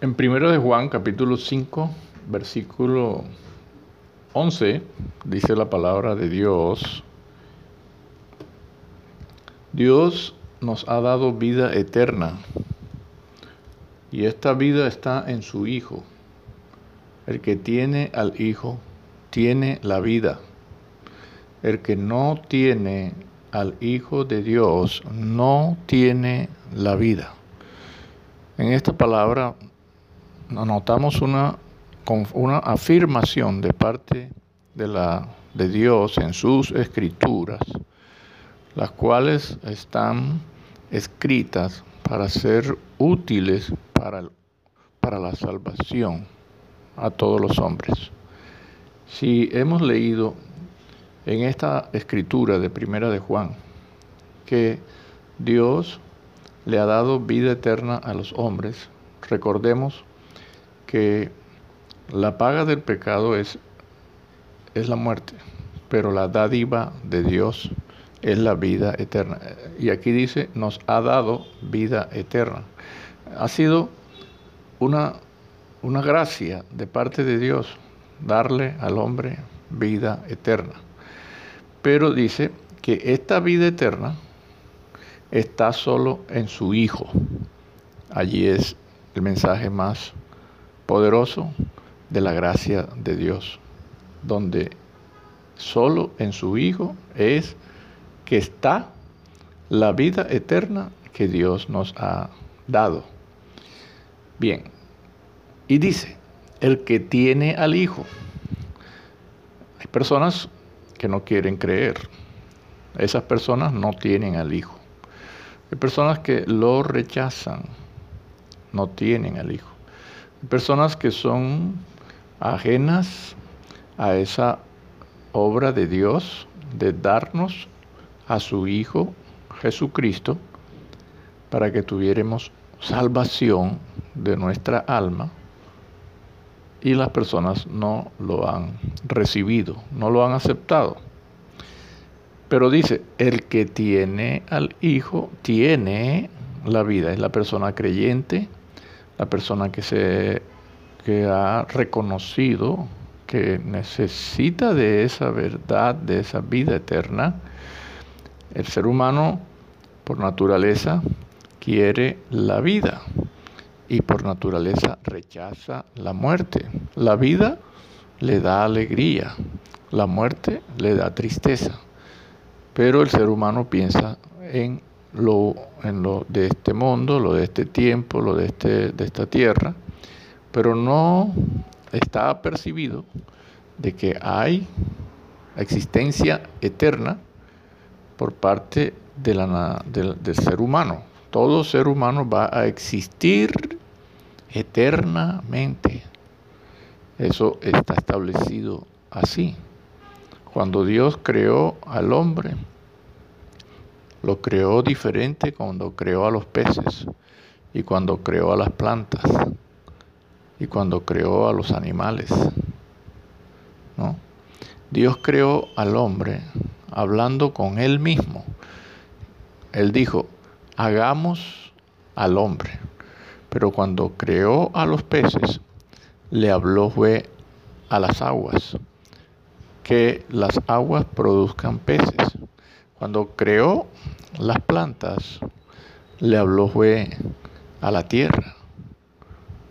En 1 de Juan capítulo 5, versículo 11, dice la palabra de Dios, Dios nos ha dado vida eterna y esta vida está en su Hijo. El que tiene al Hijo tiene la vida. El que no tiene al Hijo de Dios no tiene la vida. En esta palabra notamos una, una afirmación de parte de, la, de Dios en sus escrituras, las cuales están escritas para ser útiles para, para la salvación a todos los hombres. Si hemos leído en esta escritura de Primera de Juan que Dios le ha dado vida eterna a los hombres, recordemos que la paga del pecado es, es la muerte, pero la dádiva de Dios es la vida eterna. Y aquí dice, nos ha dado vida eterna. Ha sido una, una gracia de parte de Dios darle al hombre vida eterna. Pero dice que esta vida eterna está solo en su Hijo. Allí es el mensaje más poderoso de la gracia de Dios, donde solo en su Hijo es que está la vida eterna que Dios nos ha dado. Bien, y dice, el que tiene al Hijo. Hay personas que no quieren creer. Esas personas no tienen al Hijo. Hay personas que lo rechazan, no tienen al Hijo personas que son ajenas a esa obra de Dios de darnos a su Hijo Jesucristo para que tuviéramos salvación de nuestra alma y las personas no lo han recibido, no lo han aceptado. Pero dice, el que tiene al Hijo tiene la vida, es la persona creyente la persona que, se, que ha reconocido que necesita de esa verdad, de esa vida eterna, el ser humano por naturaleza quiere la vida y por naturaleza rechaza la muerte. La vida le da alegría, la muerte le da tristeza, pero el ser humano piensa en lo, en lo de este mundo, lo de este tiempo, lo de, este, de esta tierra, pero no está percibido de que hay existencia eterna por parte del ser humano. Todo ser humano va a existir eternamente. Eso está establecido así. Cuando Dios creó al hombre, lo creó diferente cuando creó a los peces y cuando creó a las plantas y cuando creó a los animales. ¿no? Dios creó al hombre hablando con él mismo. Él dijo, hagamos al hombre. Pero cuando creó a los peces, le habló fue a las aguas, que las aguas produzcan peces. Cuando creó las plantas, le habló fue a la tierra,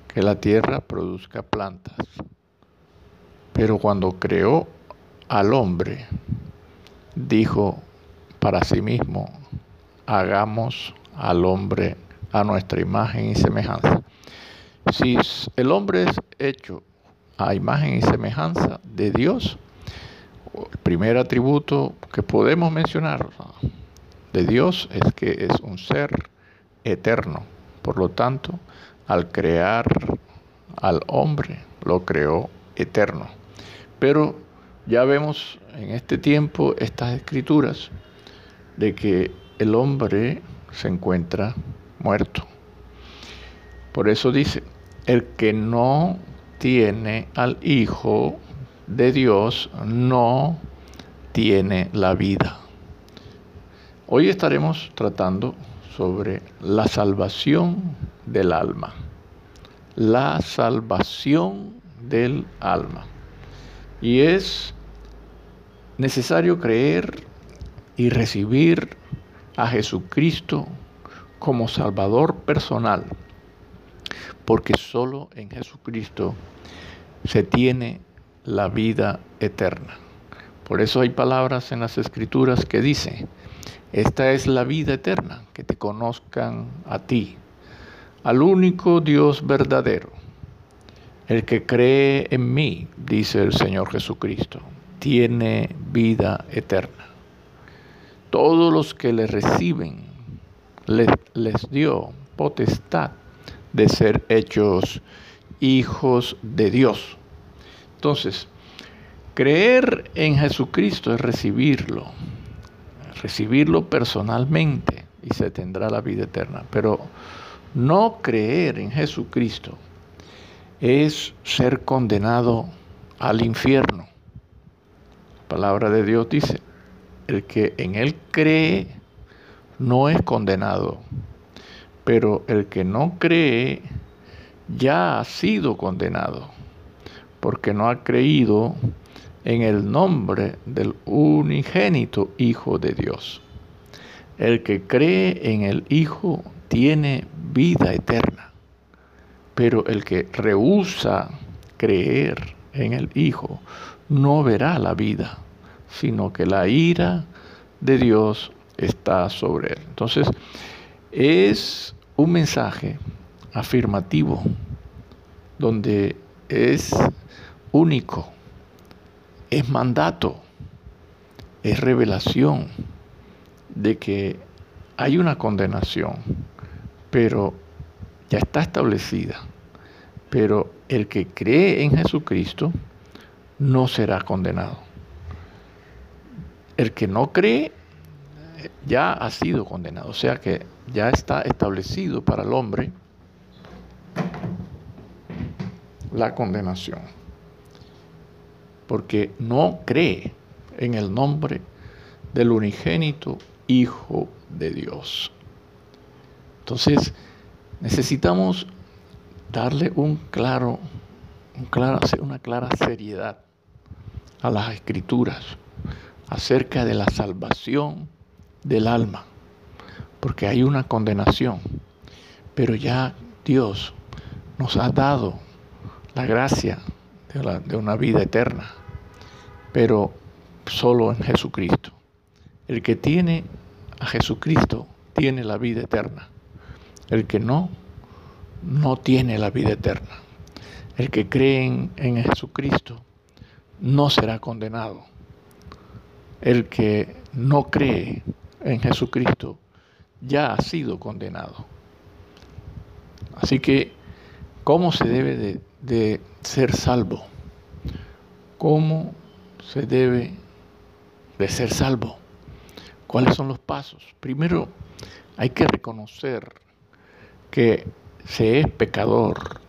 que la tierra produzca plantas. Pero cuando creó al hombre, dijo para sí mismo, hagamos al hombre a nuestra imagen y semejanza. Si el hombre es hecho a imagen y semejanza de Dios, el primer atributo que podemos mencionar de Dios es que es un ser eterno. Por lo tanto, al crear al hombre, lo creó eterno. Pero ya vemos en este tiempo estas escrituras de que el hombre se encuentra muerto. Por eso dice, el que no tiene al Hijo de Dios no tiene la vida. Hoy estaremos tratando sobre la salvación del alma. la salvación del alma. Y es necesario creer y recibir a Jesucristo como Salvador personal, porque solo en Jesucristo se tiene la vida eterna. Por eso hay palabras en las escrituras que dicen, esta es la vida eterna, que te conozcan a ti, al único Dios verdadero. El que cree en mí, dice el Señor Jesucristo, tiene vida eterna. Todos los que le reciben, les, les dio potestad de ser hechos hijos de Dios. Entonces, creer en Jesucristo es recibirlo, recibirlo personalmente y se tendrá la vida eterna. Pero no creer en Jesucristo es ser condenado al infierno. La palabra de Dios dice, el que en Él cree no es condenado, pero el que no cree ya ha sido condenado, porque no ha creído en el nombre del unigénito Hijo de Dios. El que cree en el Hijo tiene vida eterna, pero el que rehúsa creer en el Hijo no verá la vida, sino que la ira de Dios está sobre él. Entonces, es un mensaje afirmativo donde es único, es mandato, es revelación de que hay una condenación, pero ya está establecida. Pero el que cree en Jesucristo no será condenado. El que no cree ya ha sido condenado, o sea que ya está establecido para el hombre la condenación, porque no cree en el nombre del unigénito Hijo de Dios. Entonces, necesitamos darle un claro, una clara seriedad a las escrituras acerca de la salvación del alma, porque hay una condenación, pero ya Dios nos ha dado la gracia de, una vida eterna, pero solo en Jesucristo. El que tiene a Jesucristo tiene la vida eterna. El que no, no tiene la vida eterna. El que cree en, en Jesucristo no será condenado. El que no cree en Jesucristo ya ha sido condenado. Así que, ¿cómo se debe de, de ser salvo? ¿Cómo se debe de ser salvo? ¿Cuáles son los pasos? Primero, hay que reconocer que se es pecador,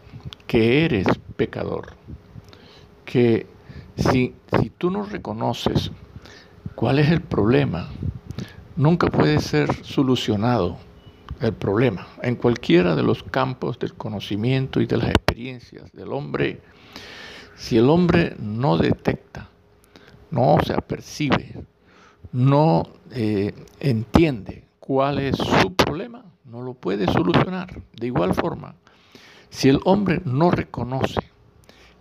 que eres pecador, que si, si tú no reconoces cuál es el problema, nunca puede ser solucionado el problema. En cualquiera de los campos del conocimiento y de las experiencias del hombre, si el hombre no detecta, no se apercibe, no eh, entiende cuál es su problema, no lo puede solucionar. De igual forma, si el hombre no reconoce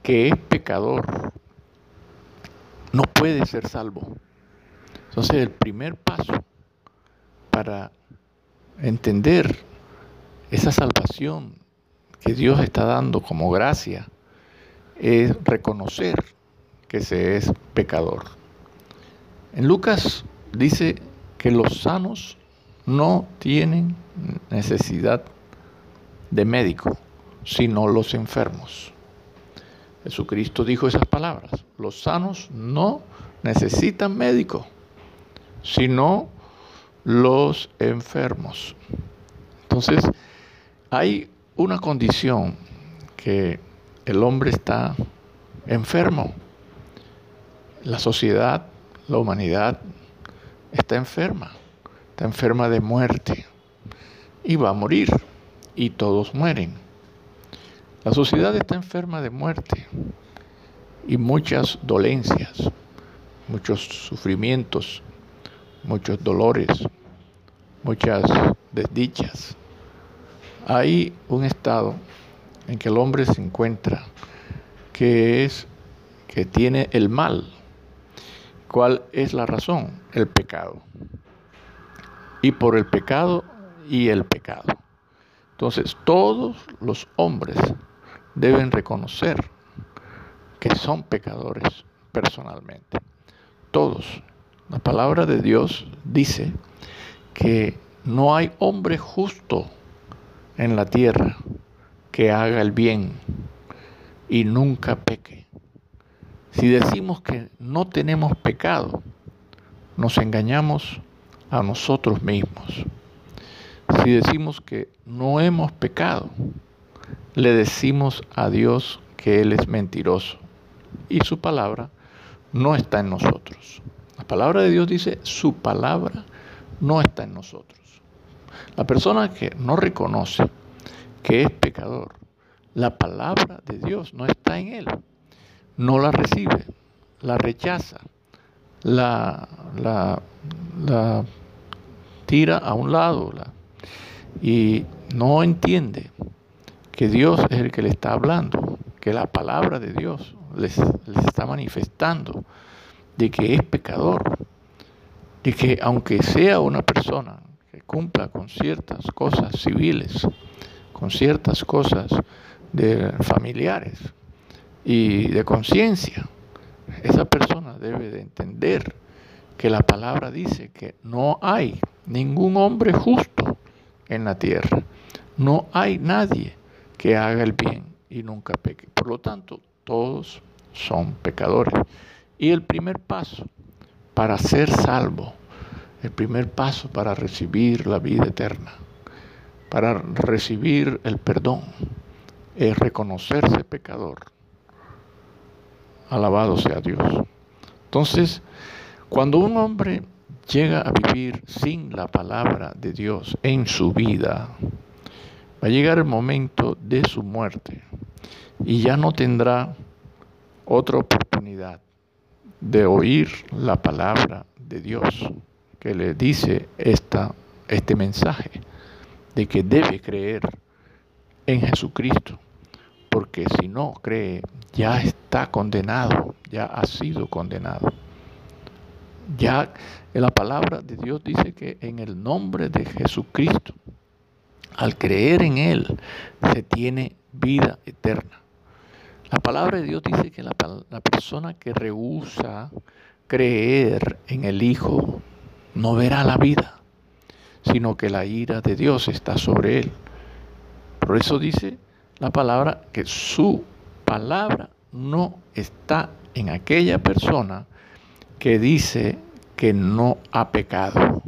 que es pecador, no puede ser salvo. Entonces el primer paso para entender esa salvación que Dios está dando como gracia es reconocer que se es pecador. En Lucas dice que los sanos no tienen necesidad de médico, sino los enfermos. Jesucristo dijo esas palabras. Los sanos no necesitan médico, sino los enfermos. Entonces, hay una condición que el hombre está enfermo. La sociedad, la humanidad está enferma, está enferma de muerte y va a morir y todos mueren. La sociedad está enferma de muerte y muchas dolencias, muchos sufrimientos, muchos dolores, muchas desdichas. Hay un estado en que el hombre se encuentra que es que tiene el mal. ¿Cuál es la razón? El pecado. Y por el pecado y el pecado. Entonces, todos los hombres deben reconocer que son pecadores personalmente. Todos. La palabra de Dios dice que no hay hombre justo en la tierra que haga el bien y nunca peque. Si decimos que no tenemos pecado, nos engañamos a nosotros mismos. Si decimos que no hemos pecado, le decimos a Dios que Él es mentiroso y su palabra no está en nosotros. La palabra de Dios dice, su palabra no está en nosotros. La persona que no reconoce que es pecador, la palabra de Dios no está en él, no la recibe, la rechaza, la, tira a un lado y no entiende que Dios es el que le está hablando, que la palabra de Dios les está manifestando de que es pecador, de que aunque sea una persona que cumpla con ciertas cosas civiles, con ciertas cosas de familiares y de conciencia, esa persona debe de entender que la palabra dice que no hay ningún hombre justo en la tierra. No hay nadie que haga el bien y nunca peque. Por lo tanto, todos son pecadores. Y el primer paso para ser salvo, el primer paso para recibir la vida eterna, para recibir el perdón es reconocerse pecador. Alabado sea Dios. Entonces, cuando un hombre llega a vivir sin la palabra de Dios en su vida, va a llegar el momento de su muerte y ya no tendrá otra oportunidad de oír la palabra de Dios que le dice esta, este mensaje de que debe creer en Jesucristo, porque si no cree, ya está condenado, ya ha sido condenado. Ya la palabra de Dios dice que en el nombre de Jesucristo, al creer en Él, se tiene vida eterna. La palabra de Dios dice que la, persona que rehúsa creer en el Hijo no verá la vida, sino que la ira de Dios está sobre él. Por eso dice la palabra que su palabra no está en aquella persona que dice que no ha pecado.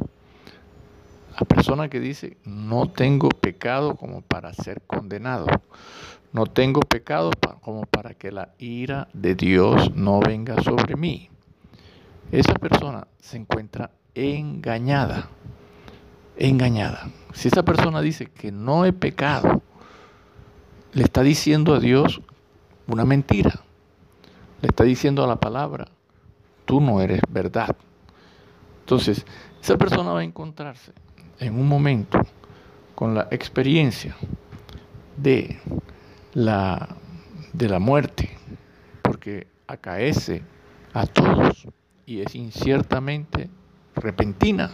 La persona que dice, no tengo pecado como para ser condenado. No tengo pecado como para que la ira de Dios no venga sobre mí. Esa persona se encuentra engañada engañada. Si esa persona dice que no he pecado, le está diciendo a Dios una mentira. Le está diciendo a la palabra, tú no eres verdad. Entonces, esa persona va a encontrarse en un momento con la experiencia de la, de la muerte, porque acaece a todos y es inciertamente repentina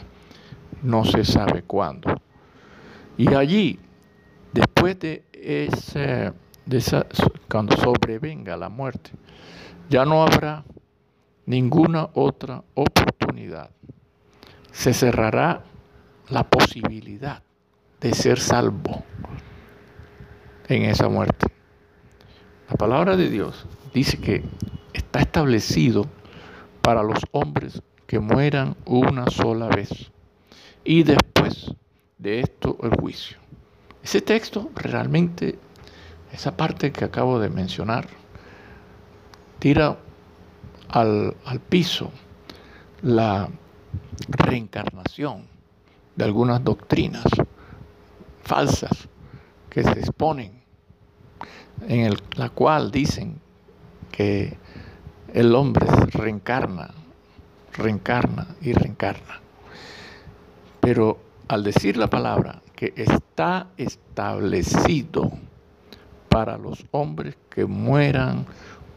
no se sabe cuándo. Y allí, después de ese, de esa, cuando sobrevenga la muerte, ya no habrá ninguna otra oportunidad. Se cerrará la posibilidad de ser salvo en esa muerte. La palabra de Dios dice que está establecido para los hombres que mueran una sola vez y después de esto el juicio. Ese texto realmente, esa parte que acabo de mencionar, tira al, al piso la reencarnación de algunas doctrinas falsas que se exponen en la cual dicen que el hombre reencarna, reencarna y reencarna. Pero al decir la palabra que está establecido para los hombres que mueran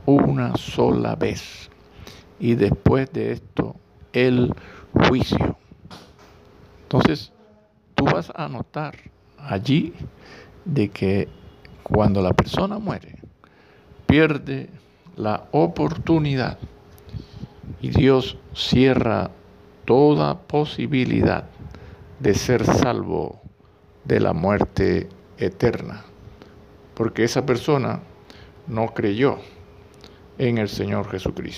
una sola vez y después de esto el juicio. Entonces, tú vas a notar allí de que cuando la persona muere, pierde la oportunidad y Dios cierra toda posibilidad de ser salvo de la muerte eterna, porque esa persona no creyó en el Señor Jesucristo.